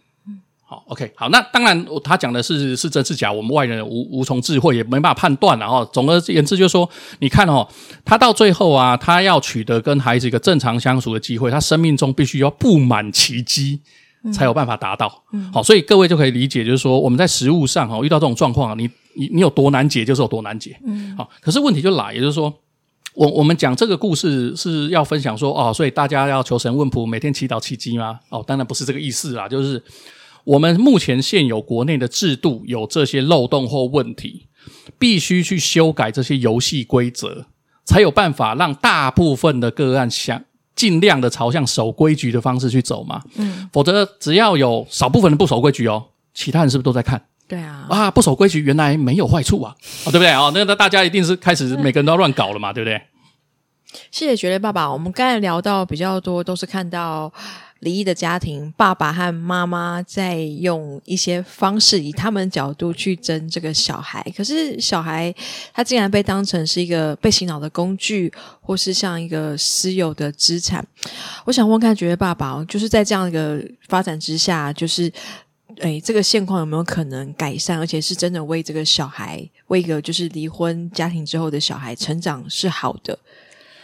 好，OK，好，那当然，他讲的是是真是假，我们外人无无从智慧，也没办法判断了哈。总而言之，就是说，你看哦，他到最后啊，他要取得跟孩子一个正常相处的机会，他生命中必须要布满奇迹，才有办法达到。嗯，好，所以各位就可以理解，就是说，我们在实物上哈，遇到这种状况，你你你有多难解，就是有多难解。嗯，好，可是问题就来，也就是说，我我们讲这个故事是要分享说，哦，所以大家要求神问卜，每天祈祷奇迹吗？哦，当然不是这个意思啦，就是。我们目前现有国内的制度有这些漏洞或问题，必须去修改这些游戏规则，才有办法让大部分的个案想尽量的朝向守规矩的方式去走嘛。嗯，否则只要有少部分人不守规矩哦，其他人是不是都在看？对啊，啊，不守规矩原来没有坏处啊，<laughs> 哦，对不对？哦，那那大家一定是开始每个人都要乱搞了嘛，对不对？谢谢觉得爸爸，我们刚才聊到比较多都是看到。离异的家庭，爸爸和妈妈在用一些方式，以他们的角度去争这个小孩。可是小孩他竟然被当成是一个被洗脑的工具，或是像一个私有的资产。我想问看，觉得爸爸就是在这样一个发展之下，就是诶，这个现况有没有可能改善？而且是真的为这个小孩，为一个就是离婚家庭之后的小孩成长是好的。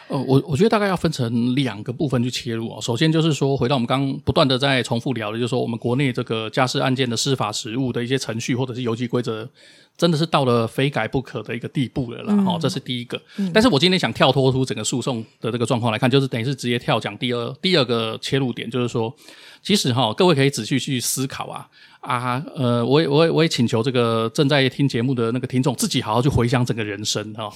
呃，我我觉得大概要分成两个部分去切入哦。首先就是说，回到我们刚刚不断的在重复聊的，就是说我们国内这个家事案件的司法实务的一些程序或者是游戏规则，真的是到了非改不可的一个地步了啦。哈、嗯，这是第一个。嗯、但是我今天想跳脱出整个诉讼的这个状况来看，就是等于是直接跳讲第二第二个切入点，就是说，其实哈，各位可以仔细去思考啊。啊，呃，我也，我也，我也请求这个正在听节目的那个听众自己好好去回想整个人生哈。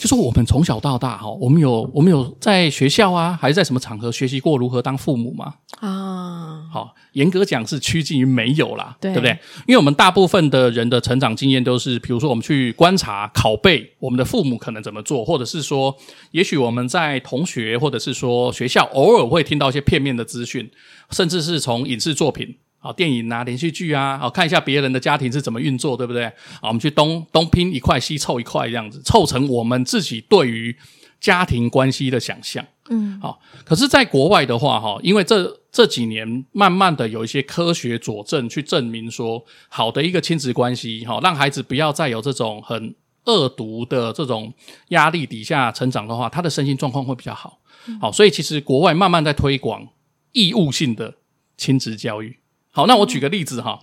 就说我们从小到大哈，我们有我们有在学校啊，还是在什么场合学习过如何当父母吗？啊，好，严格讲是趋近于没有啦，对，对不对？因为我们大部分的人的成长经验都是，比如说我们去观察、拷贝我们的父母可能怎么做，或者是说，也许我们在同学或者是说学校偶尔会听到一些片面的资讯，甚至是从影视作品。好，电影啊，连续剧啊，好，看一下别人的家庭是怎么运作，对不对？好，我们去东东拼一块，西凑一块，这样子凑成我们自己对于家庭关系的想象。嗯，好。可是，在国外的话，哈，因为这这几年慢慢的有一些科学佐证去证明说，好的一个亲子关系，哈，让孩子不要再有这种很恶毒的这种压力底下成长的话，他的身心状况会比较好。好，所以其实国外慢慢在推广义务性的亲子教育。好，那我举个例子哈，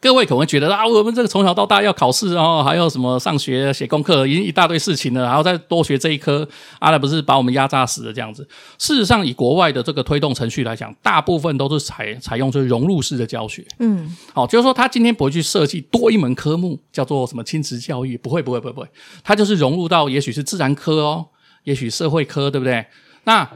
各位可能会觉得啊，我们这个从小到大要考试哦，还有什么上学写功课，已经一大堆事情了，然后再多学这一科，啊，那不是把我们压榨死了这样子？事实上，以国外的这个推动程序来讲，大部分都是采采用就是融入式的教学。嗯，好，就是说他今天不会去设计多一门科目叫做什么亲子教育，不会，不会，不会，不会，他就是融入到也许是自然科哦，也许社会科，对不对？那。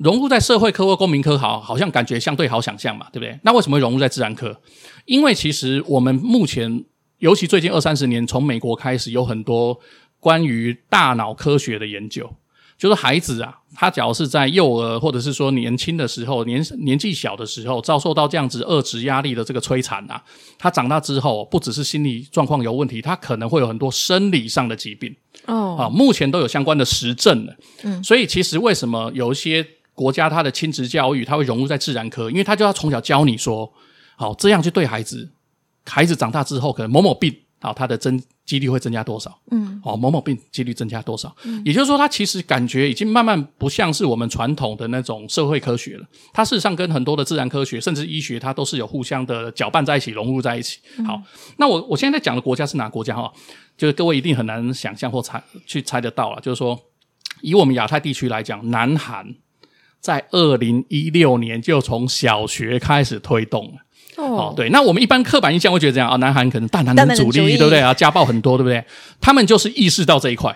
融入在社会科或公民科好，好像感觉相对好想象嘛，对不对？那为什么会融入在自然科？因为其实我们目前，尤其最近二三十年，从美国开始有很多关于大脑科学的研究，就是孩子啊，他只要是在幼儿或者是说年轻的时候，年年纪小的时候，遭受到这样子二职压力的这个摧残啊，他长大之后，不只是心理状况有问题，他可能会有很多生理上的疾病哦。啊，目前都有相关的实证了。嗯，所以其实为什么有一些国家它的亲子教育，它会融入在自然科，因为它就要从小教你说，好这样去对孩子，孩子长大之后可能某某病好，它的增几率会增加多少？嗯，哦，某某病几率增加多少？嗯，也就是说，它其实感觉已经慢慢不像是我们传统的那种社会科学了。它事实上跟很多的自然科学，甚至医学，它都是有互相的搅拌在一起、融入在一起。好，那我我现在在讲的国家是哪个国家？哈，就是各位一定很难想象或猜去猜得到了。就是说，以我们亚太地区来讲，南韩在二零一六年就从小学开始推动了。哦，对，那我们一般刻板印象会觉得这样啊，南韩可能大男人主义，主义对不对啊？家暴很多，对不对？他们就是意识到这一块，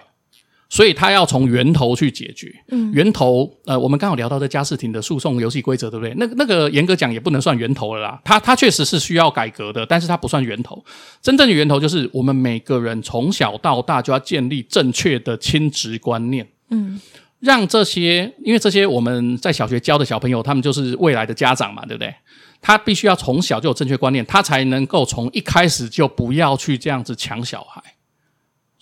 所以他要从源头去解决。嗯，源头，呃，我们刚好聊到这家事庭的诉讼游戏规则，对不对？那那个严格讲也不能算源头了啦，他他确实是需要改革的，但是他不算源头。真正的源头就是我们每个人从小到大就要建立正确的亲职观念。嗯，让这些，因为这些我们在小学教的小朋友，他们就是未来的家长嘛，对不对？他必须要从小就有正确观念，他才能够从一开始就不要去这样子抢小孩，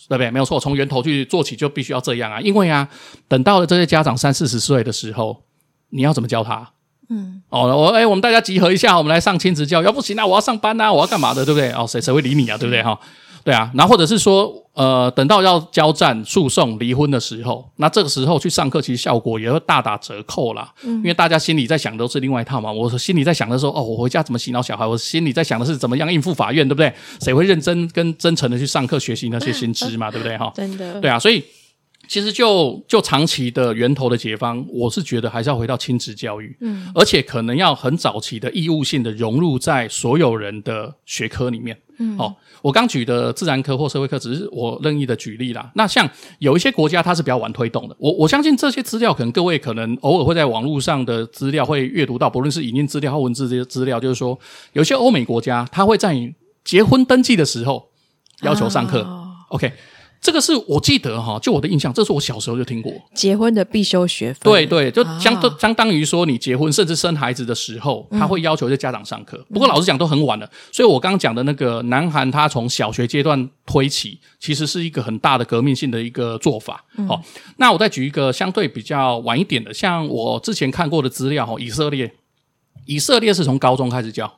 对不对？没有错，从源头去做起就必须要这样啊！因为啊，等到了这些家长三四十岁的时候，你要怎么教他？嗯，哦，我哎，我们大家集合一下，我们来上亲子教育，要不行啊，我要上班啊，我要干嘛的，对不对？哦，谁谁会理你啊，对不对？哈。对啊，然后或者是说，呃，等到要交战、诉讼、离婚的时候，那这个时候去上课，其实效果也会大打折扣啦。嗯，因为大家心里在想都是另外一套嘛。我心里在想的时候，哦，我回家怎么洗脑小孩？我心里在想的是怎么样应付法院，对不对？谁会认真跟真诚的去上课学习那些 <laughs> 新知嘛？对不对？哈，真的。对啊，所以其实就就长期的源头的解方，我是觉得还是要回到亲子教育，嗯，而且可能要很早期的义务性的融入在所有人的学科里面。嗯，好、哦，我刚举的自然科或社会科只是我任意的举例啦。那像有一些国家，它是比较晚推动的。我我相信这些资料，可能各位可能偶尔会在网络上的资料会阅读到，不论是影音资料或文字这些资料，就是说，有些欧美国家，它会在你结婚登记的时候要求上课。哦、OK。这个是我记得哈，就我的印象，这是我小时候就听过。结婚的必修学分。对对，就相当、啊、相当于说，你结婚甚至生孩子的时候，他会要求这家长上课。嗯、不过老实讲，都很晚了。所以我刚刚讲的那个南韩，他从小学阶段推起，其实是一个很大的革命性的一个做法。好、嗯，那我再举一个相对比较晚一点的，像我之前看过的资料哈，以色列，以色列是从高中开始教。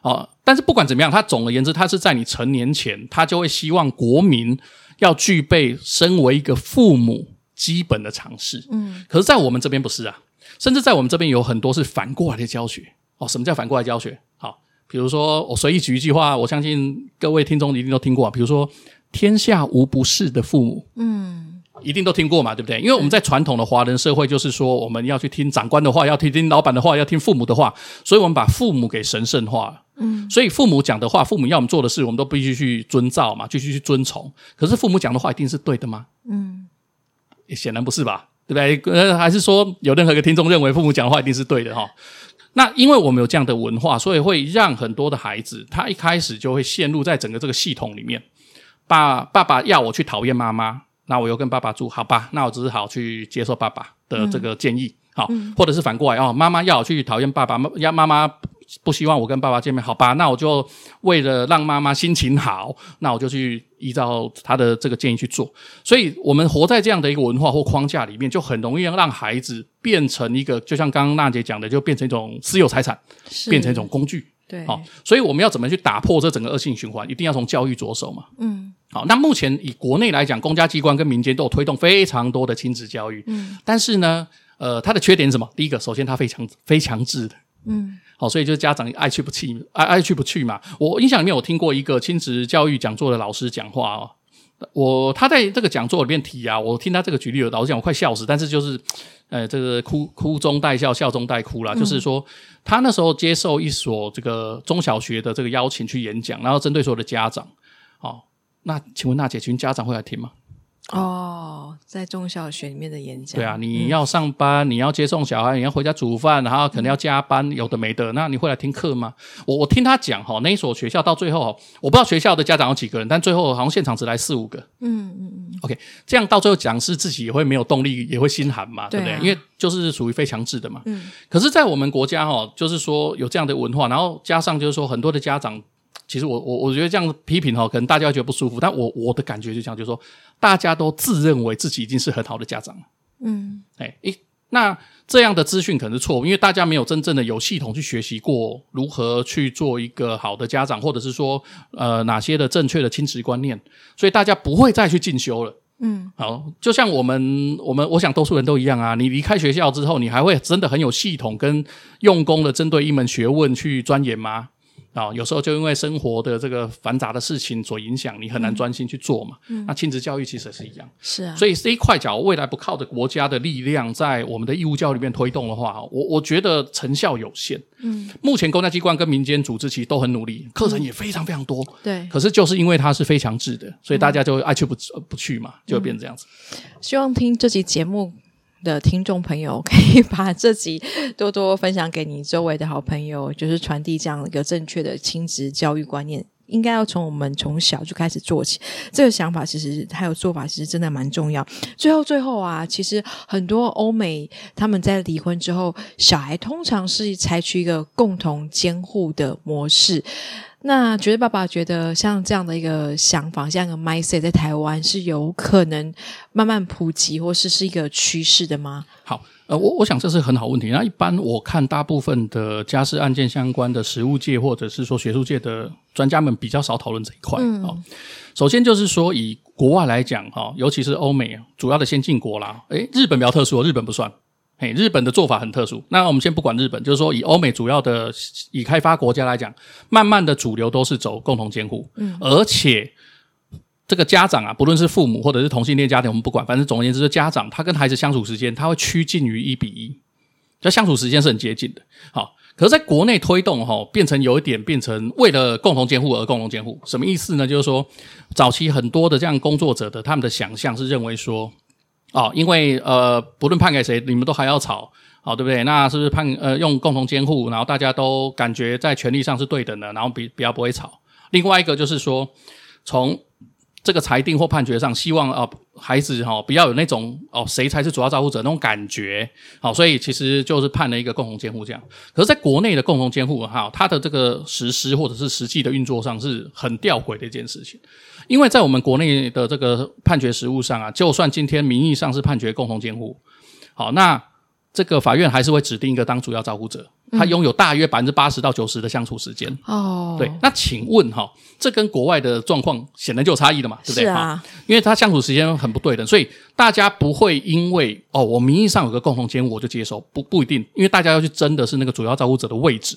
哦，但是不管怎么样，他总而言之，他是在你成年前，他就会希望国民。要具备身为一个父母基本的常识，嗯，可是，在我们这边不是啊，甚至在我们这边有很多是反过来的教学。哦。什么叫反过来教学？好，比如说我随意举一句话，我相信各位听众一定都听过，比如说“天下无不是的父母”，嗯，一定都听过嘛，对不对？因为我们在传统的华人社会，就是说我们要去听长官的话，要听听老板的话，要听父母的话，所以我们把父母给神圣化了。嗯，所以父母讲的话，父母要我们做的事，我们都必须去遵照嘛，继续去遵从。可是父母讲的话一定是对的吗？嗯，显然不是吧，对不对？呃，还是说有任何一个听众认为父母讲的话一定是对的哈？那因为我们有这样的文化，所以会让很多的孩子，他一开始就会陷入在整个这个系统里面。爸爸爸要我去讨厌妈妈，那我又跟爸爸住，好吧？那我只好去接受爸爸的这个建议，好，嗯，或者是反过来哦，妈妈要我去讨厌爸爸，要妈妈。不希望我跟爸爸见面，好吧？那我就为了让妈妈心情好，那我就去依照他的这个建议去做。所以，我们活在这样的一个文化或框架里面，就很容易让孩子变成一个，就像刚刚娜姐讲的，就变成一种私有财产，变成一种工具。对，好，所以我们要怎么去打破这整个恶性循环？一定要从教育着手嘛。嗯，好。那目前以国内来讲，公家机关跟民间都有推动非常多的亲子教育。嗯，但是呢，呃，它的缺点是什么？第一个，首先它非常非强制的。嗯。好，所以就是家长爱去不去，爱爱去不去嘛。我印象里面我听过一个亲子教育讲座的老师讲话哦，我他在这个讲座里面提啊，我听他这个举例，老实讲我快笑死，但是就是，呃，这个哭哭中带笑，笑中带哭啦。就是说他那时候接受一所这个中小学的这个邀请去演讲，然后针对所有的家长，哦，那请问娜姐，请问家长会来听吗？哦，在中小学里面的演讲，对啊，你要上班，嗯、你要接送小孩，你要回家煮饭，然后可能要加班，嗯、有的没的，那你会来听课吗？我我听他讲哈，那一所学校到最后，我不知道学校的家长有几个人，但最后好像现场只来四五个。嗯嗯嗯。OK，这样到最后讲师自己也会没有动力，也会心寒嘛，对不对？对啊、因为就是属于非强制的嘛。嗯。可是，在我们国家哈，就是说有这样的文化，然后加上就是说很多的家长。其实我我我觉得这样批评哈，可能大家会觉得不舒服，但我我的感觉就这样，就是说大家都自认为自己已经是很好的家长了。嗯，哎，一那这样的资讯可能是错误，因为大家没有真正的有系统去学习过如何去做一个好的家长，或者是说呃哪些的正确的亲职观念，所以大家不会再去进修了。嗯，好，就像我们我们我想多数人都一样啊，你离开学校之后，你还会真的很有系统跟用功的针对一门学问去钻研吗？啊，有时候就因为生活的这个繁杂的事情所影响，你很难专心去做嘛。嗯，那亲子教育其实也是一样。是啊，所以这一块，假如未来不靠着国家的力量，在我们的义务教育里面推动的话，我我觉得成效有限。嗯，目前公家机关跟民间组织其实都很努力，课程也非常非常多。对，可是就是因为它是非强制的，所以大家就爱去不不去嘛，就会变成这样子。希望听这期节目的听众朋友可以把这集多多分享给你周围的好朋友，就是传递这样一个正确的亲子教育观念，应该要从我们从小就开始做起。这个想法其实还有做法，其实真的蛮重要。最后，最后啊，其实很多欧美他们在离婚之后，小孩通常是采取一个共同监护的模式。那觉得爸爸觉得像这样的一个想法，像一个 mindset 在台湾是有可能慢慢普及，或是是一个趋势的吗？好，呃，我我想这是很好问题。那一般我看大部分的家事案件相关的实务界或者是说学术界的专家们比较少讨论这一块。嗯，好，首先就是说以国外来讲，哈，尤其是欧美主要的先进国啦，诶，日本比较特殊，日本不算。嘿，日本的做法很特殊。那我们先不管日本，就是说以欧美主要的已开发国家来讲，慢慢的主流都是走共同监护。嗯，而且这个家长啊，不论是父母或者是同性恋家庭，我们不管，反正总而言之，家长他跟孩子相处时间，他会趋近于一比一，就相处时间是很接近的。好，可是在国内推动哈，变成有一点变成为了共同监护而共同监护，什么意思呢？就是说早期很多的这样工作者的他们的想象是认为说。哦，因为呃，不论判给谁，你们都还要吵，好、哦，对不对？那是不是判呃用共同监护，然后大家都感觉在权利上是对等的，然后比比较不会吵。另外一个就是说，从这个裁定或判决上，希望啊、孩子哈、哦、不要有那种哦谁才是主要照顾者那种感觉，好、哦，所以其实就是判了一个共同监护这样。可是，在国内的共同监护哈、哦，它的这个实施或者是实际的运作上是很吊诡的一件事情。因为在我们国内的这个判决实务上啊，就算今天名义上是判决共同监护，好，那这个法院还是会指定一个当主要照顾者，他拥有大约百分之八十到九十的相处时间。哦，对，那请问哈，这跟国外的状况显然就有差异的嘛，对不对？是啊，因为他相处时间很不对等，所以大家不会因为哦，我名义上有个共同监护我就接受，不不一定，因为大家要去争的是那个主要照顾者的位置。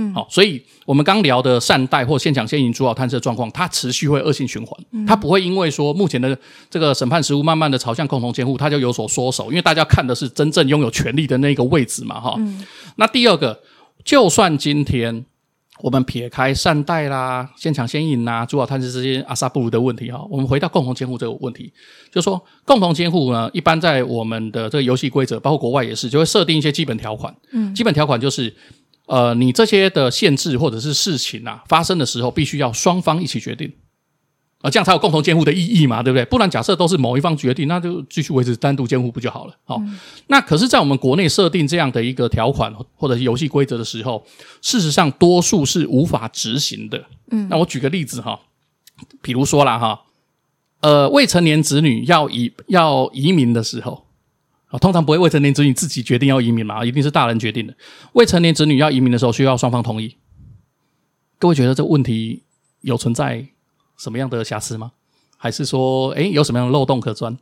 嗯，好，所以我们刚聊的善待或现抢现赢主导探测状况，它持续会恶性循环，它不会因为说目前的这个审判实务慢慢的朝向共同监护，它就有所缩手，因为大家看的是真正拥有权利的那个位置嘛，哈。嗯。那第二个，就算今天我们撇开善待啦、现抢现赢呐、主导探测这些阿萨布鲁的问题哈，我们回到共同监护这个问题，就是说共同监护呢，一般在我们的这个游戏规则，包括国外也是，就会设定一些基本条款。嗯。基本条款就是。呃，你这些的限制或者是事情啊，发生的时候必须要双方一起决定，啊、呃，这样才有共同监护的意义嘛，对不对？不然假设都是某一方决定，那就继续维持单独监护不就好了？好、嗯，那可是，在我们国内设定这样的一个条款或者是游戏规则的时候，事实上多数是无法执行的。嗯，那我举个例子哈，比如说啦哈，呃，未成年子女要移要移民的时候。啊，通常不会未成年子女自己决定要移民嘛，一定是大人决定的。未成年子女要移民的时候，需要双方同意。各位觉得这个问题有存在什么样的瑕疵吗？还是说，诶，有什么样的漏洞可钻？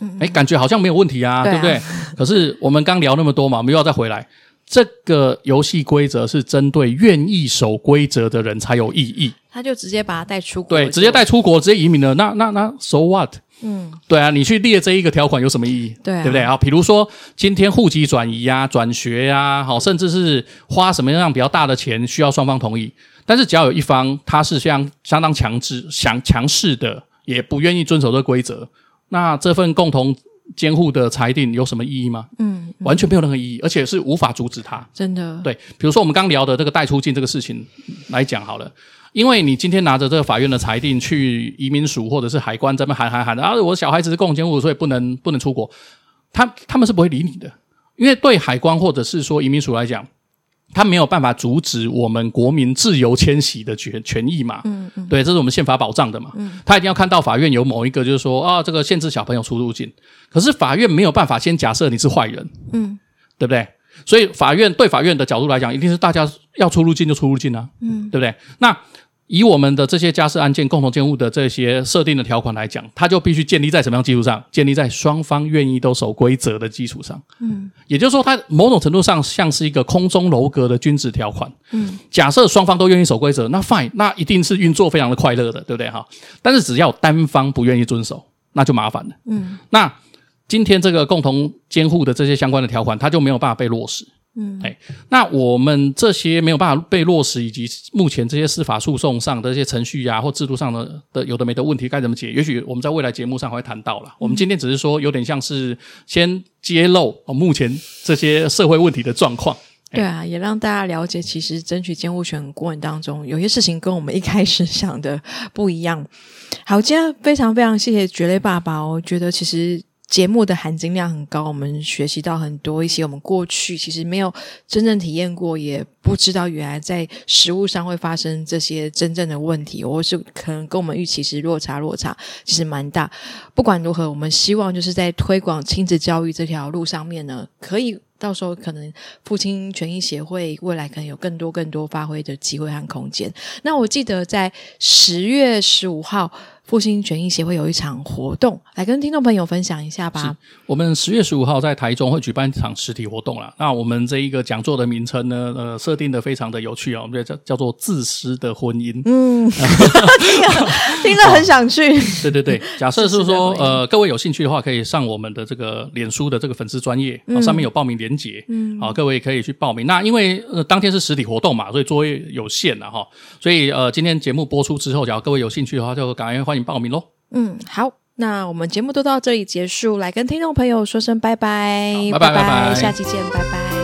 嗯，诶，感觉好像没有问题啊，对，啊对不对？可是我们刚聊那么多嘛，我们又要再回来。这个游戏规则是针对愿意守规则的人才有意义。他就直接把他带出国，对，直接带出国，直接移民了。那那那，so what？嗯，对啊，你去列这一个条款有什么意义？对、啊，对不对啊？比如说今天户籍转移呀、啊、转学呀、啊，好，甚至是花什么样比较大的钱，需要双方同意。但是只要有一方他是相相当强制、强强势的，也不愿意遵守这个规则，那这份共同监护的裁定有什么意义吗？嗯，完全没有任何意义，而且是无法阻止他。真的，对，比如说我们刚聊的这个带出境这个事情来讲好了。因为你今天拿着这个法院的裁定去移民署或者是海关这边喊喊喊的啊，我小孩子是共同监护，所以不能不能出国，他他们是不会理你的，因为对海关或者是说移民署来讲，他没有办法阻止我们国民自由迁徙的权权益嘛？嗯嗯，对，这是我们宪法保障的嘛。嗯，他一定要看到法院有某一个，就是说啊，这个限制小朋友出入境。可是法院没有办法先假设你是坏人，嗯，对不对？所以法院对法院的角度来讲，一定是大家要出入境就出入境啊，嗯，对不对？那。以我们的这些家事案件共同监护的这些设定的条款来讲，它就必须建立在什么样基础上？建立在双方愿意都守规则的基础上。嗯，也就是说，它某种程度上像是一个空中楼阁的君子条款。嗯，假设双方都愿意守规则，那 fine，那一定是运作非常的快乐的，对不对哈？但是只要单方不愿意遵守，那就麻烦了。嗯，那今天这个共同监护的这些相关的条款，它就没有办法被落实。嗯，哎，那我们这些没有办法被落实，以及目前这些司法诉讼上的一些程序呀、啊，或制度上的的有的没的问题该怎么解？也许我们在未来节目上会谈到了。嗯、我们今天只是说，有点像是先揭露目前这些社会问题的状况。对啊，也让大家了解，其实争取监护权过程当中，有些事情跟我们一开始想的不一样。好，今天非常非常谢谢蕨类爸爸，我觉得其实。节目的含金量很高，我们学习到很多一些我们过去其实没有真正体验过，也不知道原来在食物上会发生这些真正的问题，或是可能跟我们预期是落差落差其实蛮大。不管如何，我们希望就是在推广亲子教育这条路上面呢，可以到时候可能父亲权益协会未来可能有更多更多发挥的机会和空间。那我记得在十月十五号。父亲权益协会有一场活动，来跟听众朋友分享一下吧。我们十月十五号在台中会举办一场实体活动啦。那我们这一个讲座的名称呢，呃，设定的非常的有趣啊，我们叫叫做 <laughs> “自私的婚姻”。嗯，听了听了很想去。对对对，假设是说，呃，各位有兴趣的话，可以上我们的这个脸书的这个粉丝专业，嗯，上面有报名链接。嗯，好，各位可以去报名。那因为呃当天是实体活动嘛，所以座位有限了哈。所以呃，今天节目播出之后，假如各位有兴趣的话，就赶快欢迎。报名喽！嗯，好，那我们节目都到这里结束，来跟听众朋友说声拜拜，拜拜拜拜，下期见，拜拜。